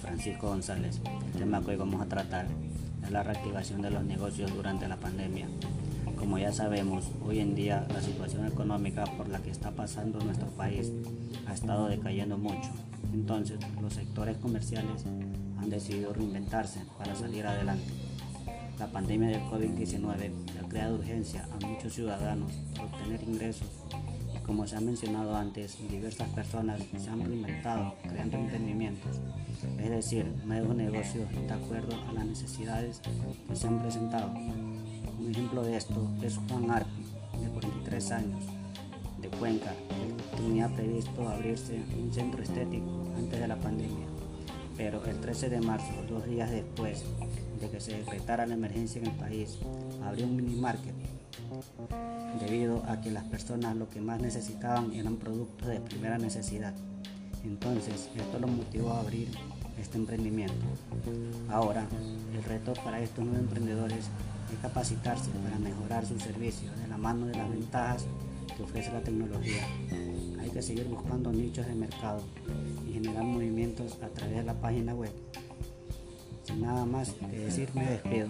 Francisco González. El tema que hoy vamos a tratar es la reactivación de los negocios durante la pandemia. Como ya sabemos, hoy en día la situación económica por la que está pasando nuestro país ha estado decayendo mucho. Entonces, los sectores comerciales han decidido reinventarse para salir adelante. La pandemia del COVID-19 ha creado urgencia a muchos ciudadanos por obtener ingresos como se ha mencionado antes, diversas personas se han reinventado creando emprendimientos, es decir, nuevos negocios de acuerdo a las necesidades que se han presentado. Un ejemplo de esto es Juan Arpi, de 43 años, de Cuenca, que tenía previsto abrirse un centro estético antes de la pandemia, pero el 13 de marzo, dos días después de que se decretara la emergencia en el país, abrió un mini market debido a que las personas lo que más necesitaban eran productos de primera necesidad. Entonces, esto lo motivó a abrir este emprendimiento. Ahora, el reto para estos nuevos emprendedores es capacitarse para mejorar su servicio de la mano de las ventajas ofrece la tecnología. Hay que seguir buscando nichos de mercado y generar movimientos a través de la página web. Sin nada más que decir, me despido.